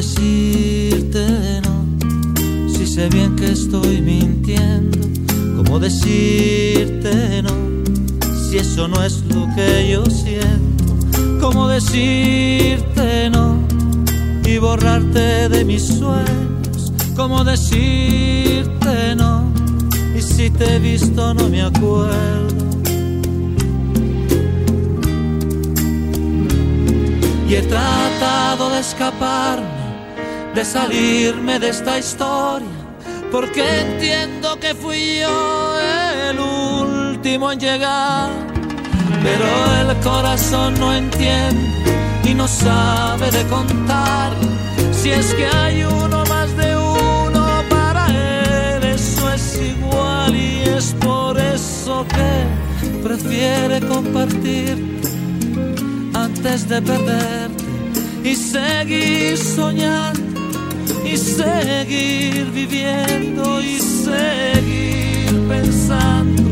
decirte no, si sé bien que estoy mintiendo, cómo decirte no, si eso no es lo que yo siento, cómo decirte no y borrarte de mis sueños, cómo decirte no, y si te he visto no me acuerdo. y he tratado de escaparme de salirme de esta historia, porque entiendo que fui yo el último en llegar, pero el corazón no entiende y no sabe de contar si es que hay uno más de uno para él, eso es igual y es por eso que prefiere compartir antes de perderte y seguir soñando y seguir viviendo y seguir pensando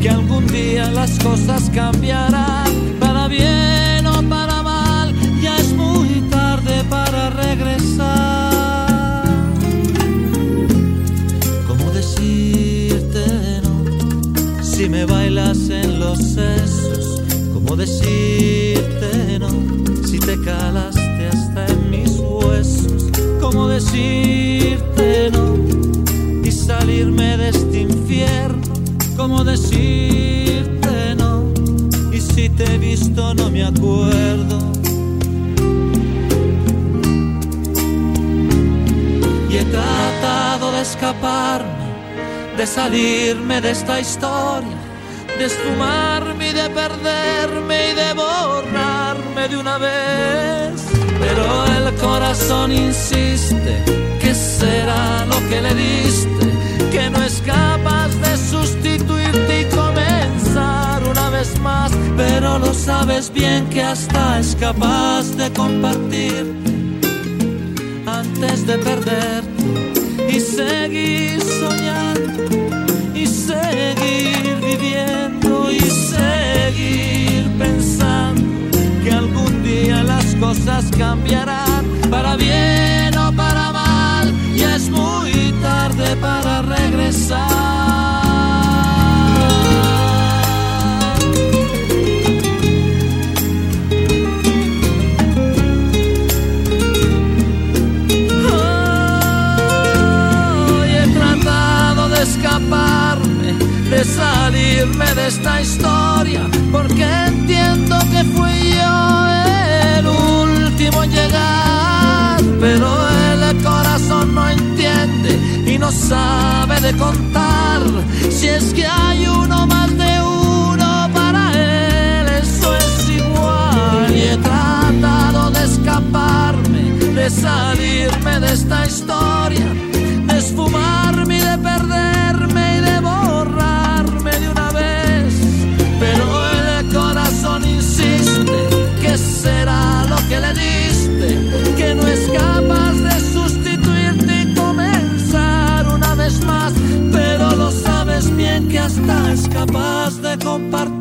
que algún día las cosas cambiarán para bien o para mal, ya es muy tarde para regresar. ¿Cómo decirte no si me bailas en los sesos? ¿Cómo decirte no si te calaste decirte no y salirme de este infierno? ¿Cómo decirte no? Y si te he visto no me acuerdo. Y he tratado de escaparme, de salirme de esta historia, de esfumarme y de perderme y de borrarme de una vez. Pero corazón insiste, ¿qué será lo que le diste? Que no es capaz de sustituirte y comenzar una vez más. Pero lo sabes bien que hasta es capaz de compartir antes de perderte y seguir soñando y seguir viviendo y seguir cosas cambiarán para bien o para mal y es muy tarde para regresar. He tratado de escaparme, de salirme de esta historia, llegar, pero el corazón no entiende y no sabe de contar. Si es que hay uno más de uno para él, eso es igual. Y he tratado de escaparme, de salirme de esta historia, capaz de compartirte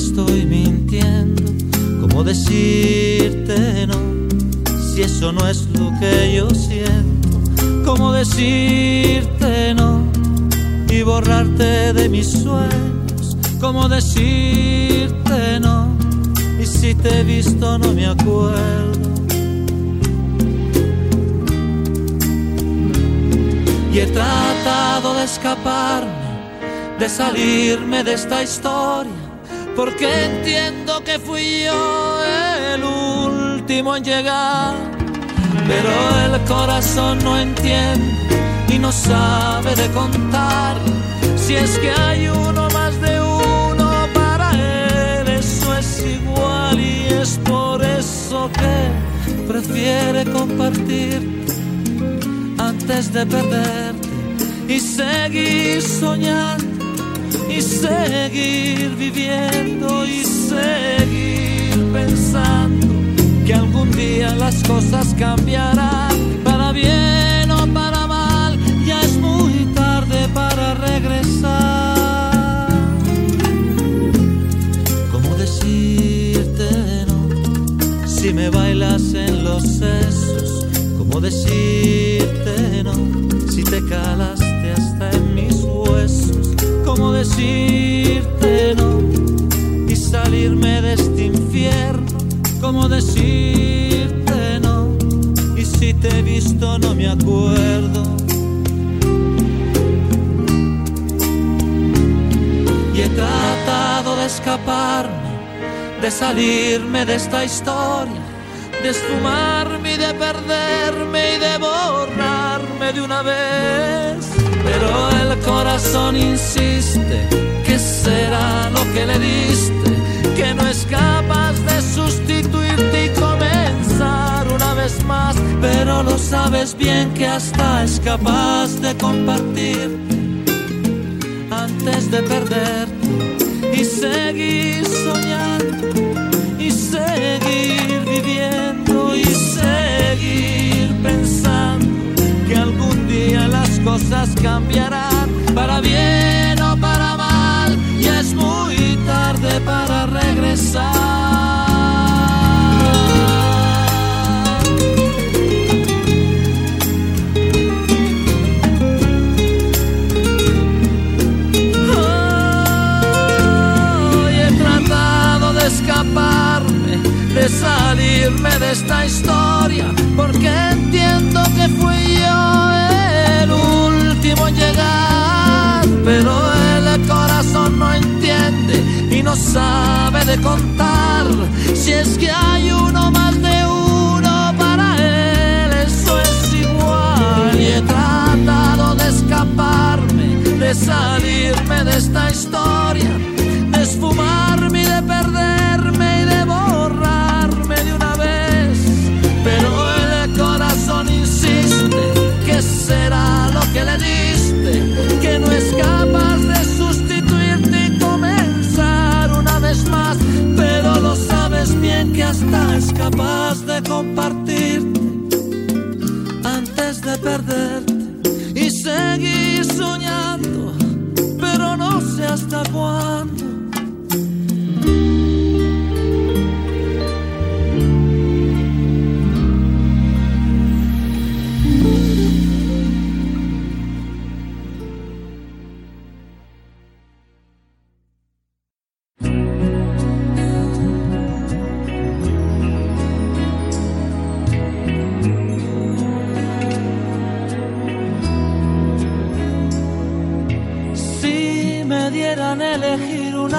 estoy mintiendo. ¿Cómo decirte no? Si eso no es lo que yo siento. ¿Cómo decirte no? Y borrarte de mis sueños. ¿Cómo decirte no? Y si te he visto no me acuerdo. y he tratado de escaparme, de salirme de esta historia, porque entiendo que fui yo el último en llegar, pero el corazón no entiende y no sabe de contar. Si es que hay uno más de uno para él, eso es igual y es por eso que prefiere compartir antes de perderte y seguir soñando y seguir viviendo y seguir pensando que algún día las cosas cambiarán para bien o para mal, ya es muy tarde para regresar. ¿Cómo decirte no si me bailas en los sesos? ¿Cómo decirte no si te calas? Decirte no y salirme de este infierno? ¿Cómo decirte no y si te he visto no me acuerdo? Y he tratado de escaparme, de salirme de esta historia de esfumarme y de perderme y de borrarme de una vez. Pero el corazón insiste, que será lo que le diste? Que no es capaz de sustituirte y comenzar una vez más. Pero lo sabes bien que hasta es capaz de compartir antes de perderte y seguir soñando y seguir viviendo y seguir pensando cosas cambiarán para bien o para mal y es muy tarde para regresar. de salirme de esta historia, porque entiendo que fui yo el último en llegar, pero el corazón no entiende y no sabe de contar. Si es que hay uno más de uno para él, eso es igual. Y he tratado de escaparme, de salirme de esta historia, de esfumarme y de perderme y de será lo que le bien que hasta es capaz de compartirte antes de perderte y seguir soñando, pero no sé hasta cuándo.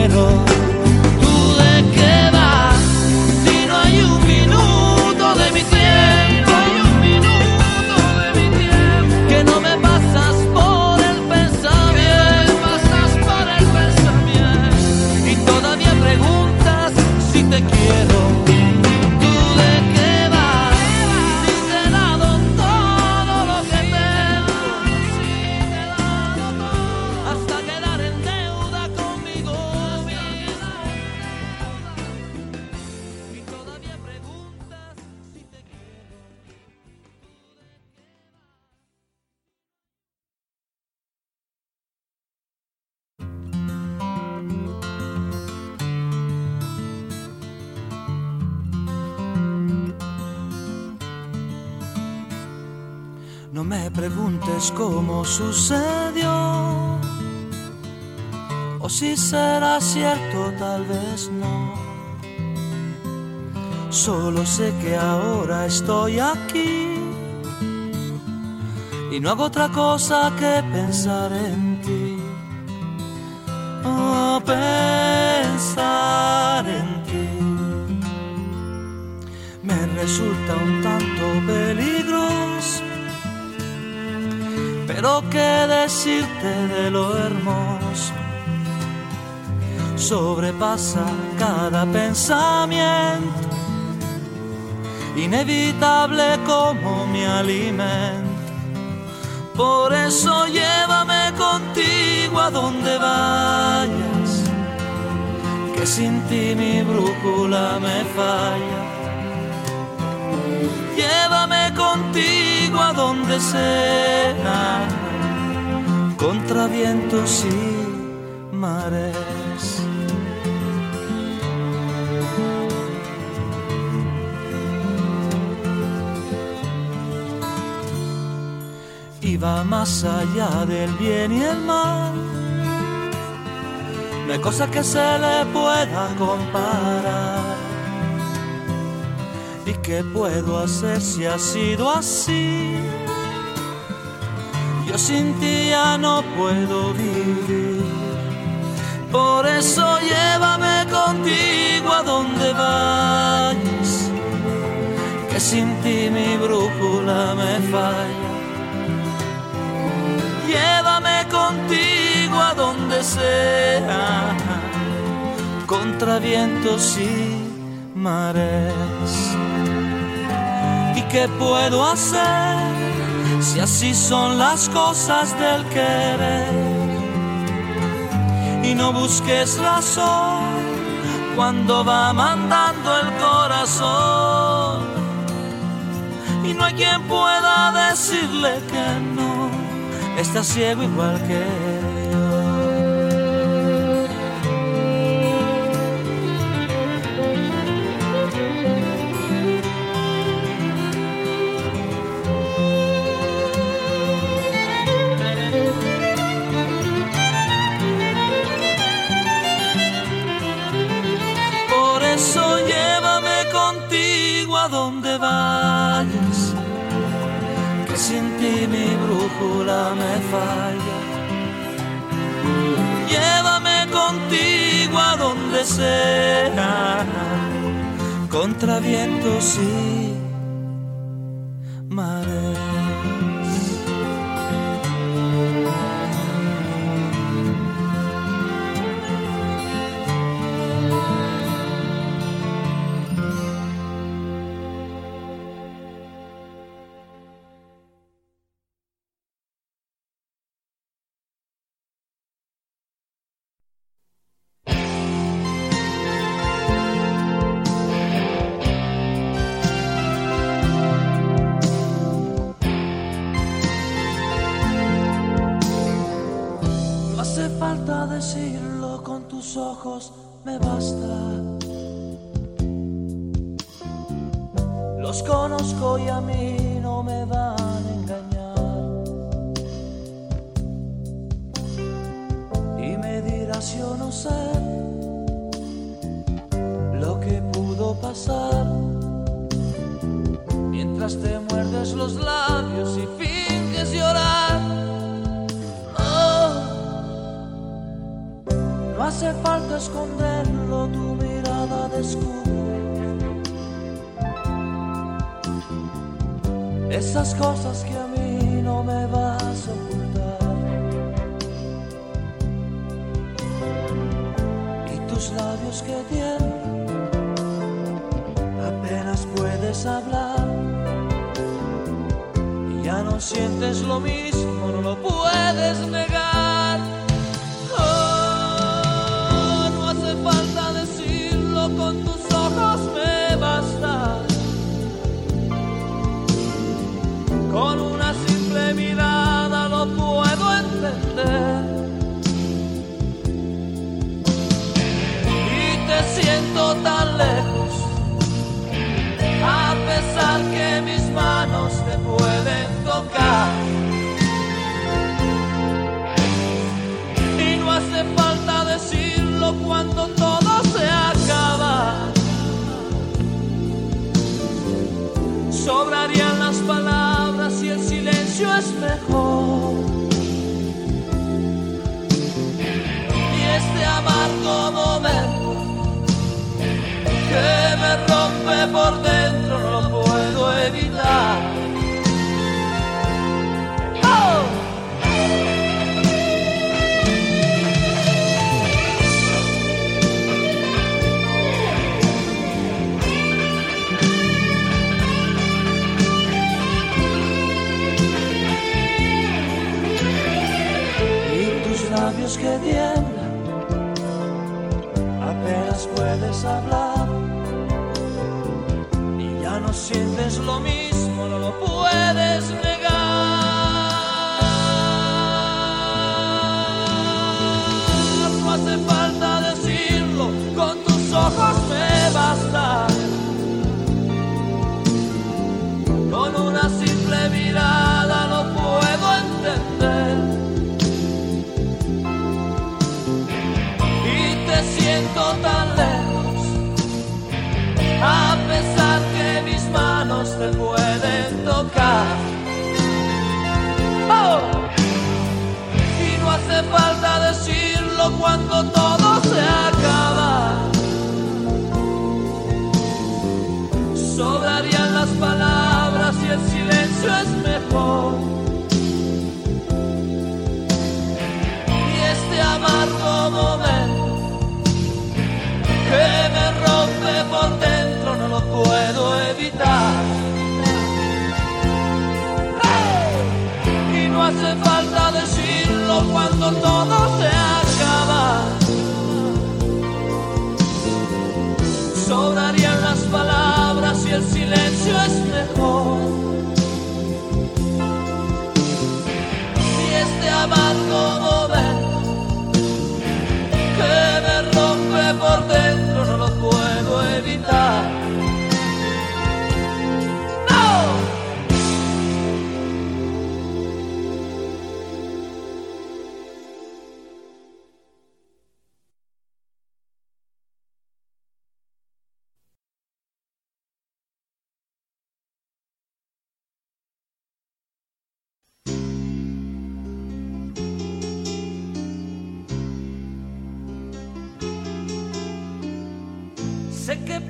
quiero. Sucedió, o si será cierto, tal vez no. Solo sé que ahora estoy aquí y no hago otra cosa que pensar en ti. Oh, pensar en ti me resulta un tanto peligroso pero qué decirte de lo hermoso. Sobrepasa cada pensamiento, inevitable como mi alimento. Por eso llévame contigo a donde vayas, que sin ti mi brújula me falla. Llévame contigo donde sea, contra vientos y mares. Y va más allá del bien y el mal. No hay cosa que se le pueda comparar ¿Y qué puedo hacer si ha sido así? Yo sin ti ya no puedo vivir. Por eso llévame contigo a donde vayas. Que sin ti mi brújula me falla. Llévame contigo a donde sea. Contra vientos y mares. ¿qué puedo hacer si así son las cosas del querer? Y no busques razón cuando va mandando el corazón. Y no hay quien pueda decirle que no, está ciego igual que él. Brújula me falla. Llévame contigo a donde sea, contra vientos y me basta. Los conozco y a mí no me van a engañar. Y me dirás yo no sé lo que pudo pasar. Mientras te muerdes los labios hace falta esconderlo, tu mirada descubre esas cosas que a mí no me vas a ocultar. Y tus labios que tienen, apenas puedes hablar. Y ya no sientes lo mismo, no lo puedes negar. Amargo momento que me rompe por dentro hablar. Y ya no sientes lo mismo, no lo puedes manos te pueden tocar. Oh, y no hace falta decirlo cuando todo se acaba. Sobrarían las palabras y el silencio es mejor. y este amargo momento que puedo evitar. Y no hace falta decirlo cuando todo se acaba. Sobrarían las palabras y el silencio es mejor. y este momento que me rompe por dentro no lo puedo evitar.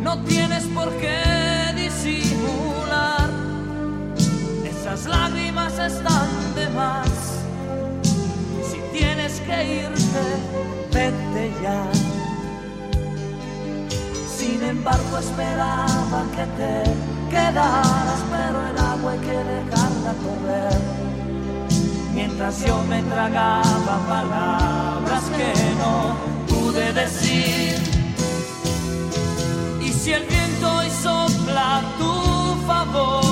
No tienes por qué disimular esas lágrimas están de más. Si tienes que irte, vete ya. Sin embargo, esperaba que te quedaras, pero agua hay que dejarla correr. Mientras yo me tragaba palabras que no pude decir. Y si el viento hoy sopla a tu favor,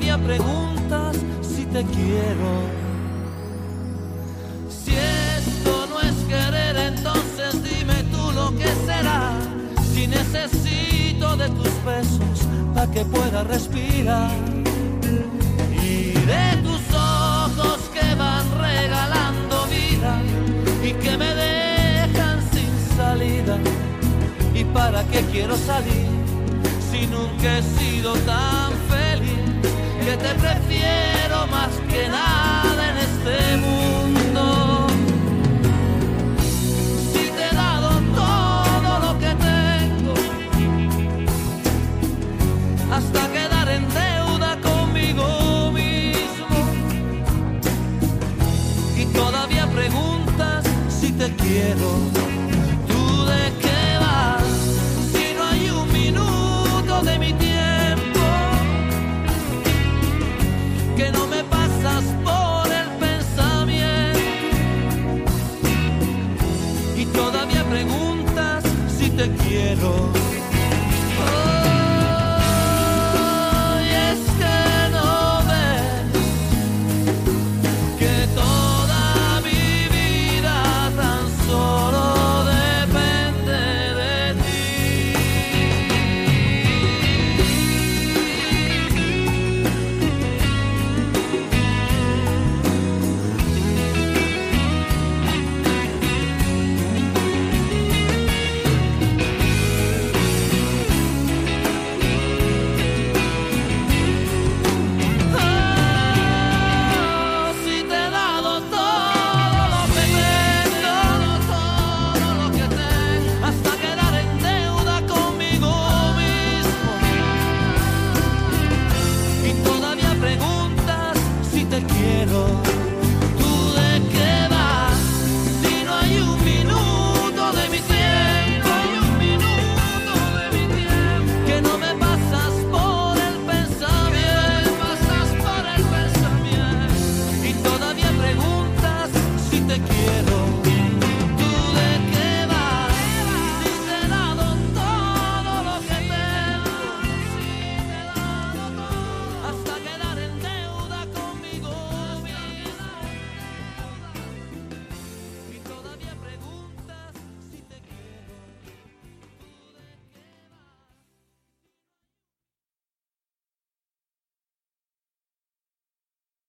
todavía preguntas si te quiero. Si esto no es querer, entonces dime tú lo que será. Si necesito de tus besos para que pueda respirar y de tus ojos que van regalando vida y que me dejan sin salida. ¿Y para qué quiero salir si nunca he sido tan feliz? Que te prefiero más que nada en este mundo.